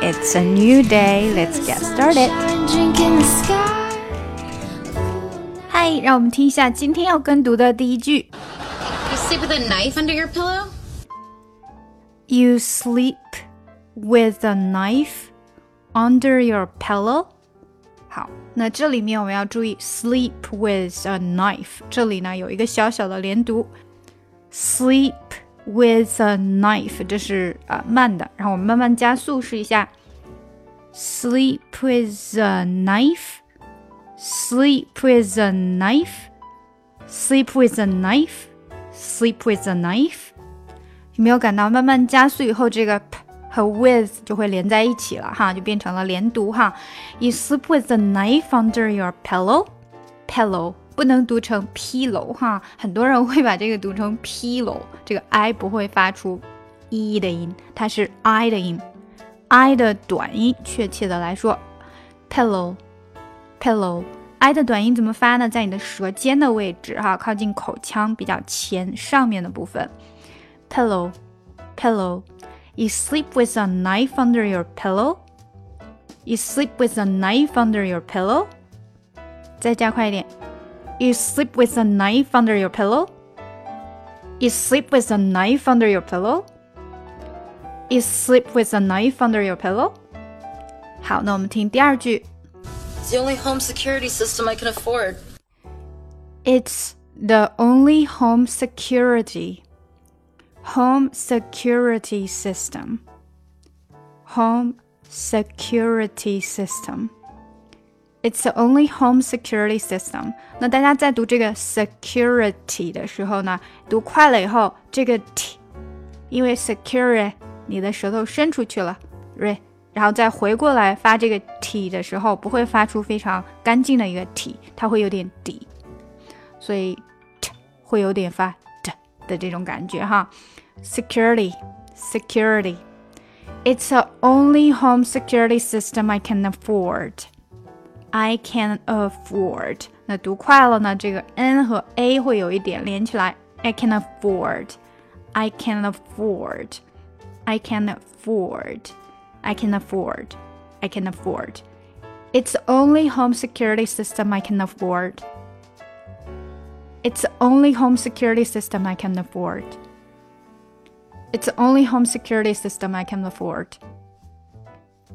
It's a new day. Let's get started. 嗨，让我们听一下今天要跟读的第一句。You sleep with a knife under your pillow? You sleep with a knife under your pillow. 好，那这里面我们要注意 sleep with a knife，这里呢有一个小小的连读，sleep with a knife，这是啊、呃、慢的，然后我们慢慢加速试一下，sleep with a knife，sleep with a knife，sleep with a knife，sleep with a knife，有没有感到慢慢加速以后这个 p 和 with 就会连在一起了哈，就变成了连读哈。You sleep with a knife under your pillow. Pillow 不能读成 pillow 哈，很多人会把这个读成 pillow，这个 i 不会发出 e 的音，它是 i 的音，i 的短音。确切的来说，pillow，pillow，i 的短音怎么发呢？在你的舌尖的位置哈，靠近口腔比较前上面的部分。pillow，pillow。You sleep with a knife under your pillow? You sleep with a knife under your pillow? 再加快一点。You sleep with a knife under your pillow? You sleep with a knife under your pillow? You sleep with a knife under your pillow? 好，那我们听第二句。It's the only home security system I can afford. It's the only home security home security system home security system it's the only home security system 那大家在读这个 security 的时候呢读快了以后这个 t 因为 security 你的舌头伸出去了 r 然后再回过来发这个 t 的时候不会发出非常干净的一个 t 它会有点底所以 t 会有点发的这种感觉哈。Security, security. It's the only home security system I can afford. I can afford. 那读快了呢，这个 n 和 a 会有一点连起来。I can afford. I can afford. I can afford. I can afford. I can afford. It's the only home security system I can afford. It's the only home security system I can afford. It's the only home security system I can afford.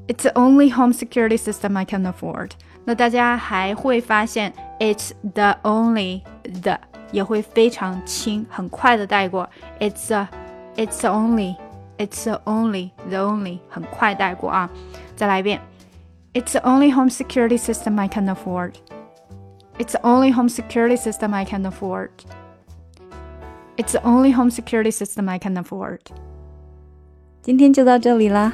It's the only home security system I can afford. 那大家还会发现，it's the only the 也会非常轻，很快的带过。It's a, it's the only, it's the only, the only 很快带过啊。再来一遍，It's the only home security system I can afford. It's the only home security system I can afford. It's the only home security system I can afford. 今天就到这里啦！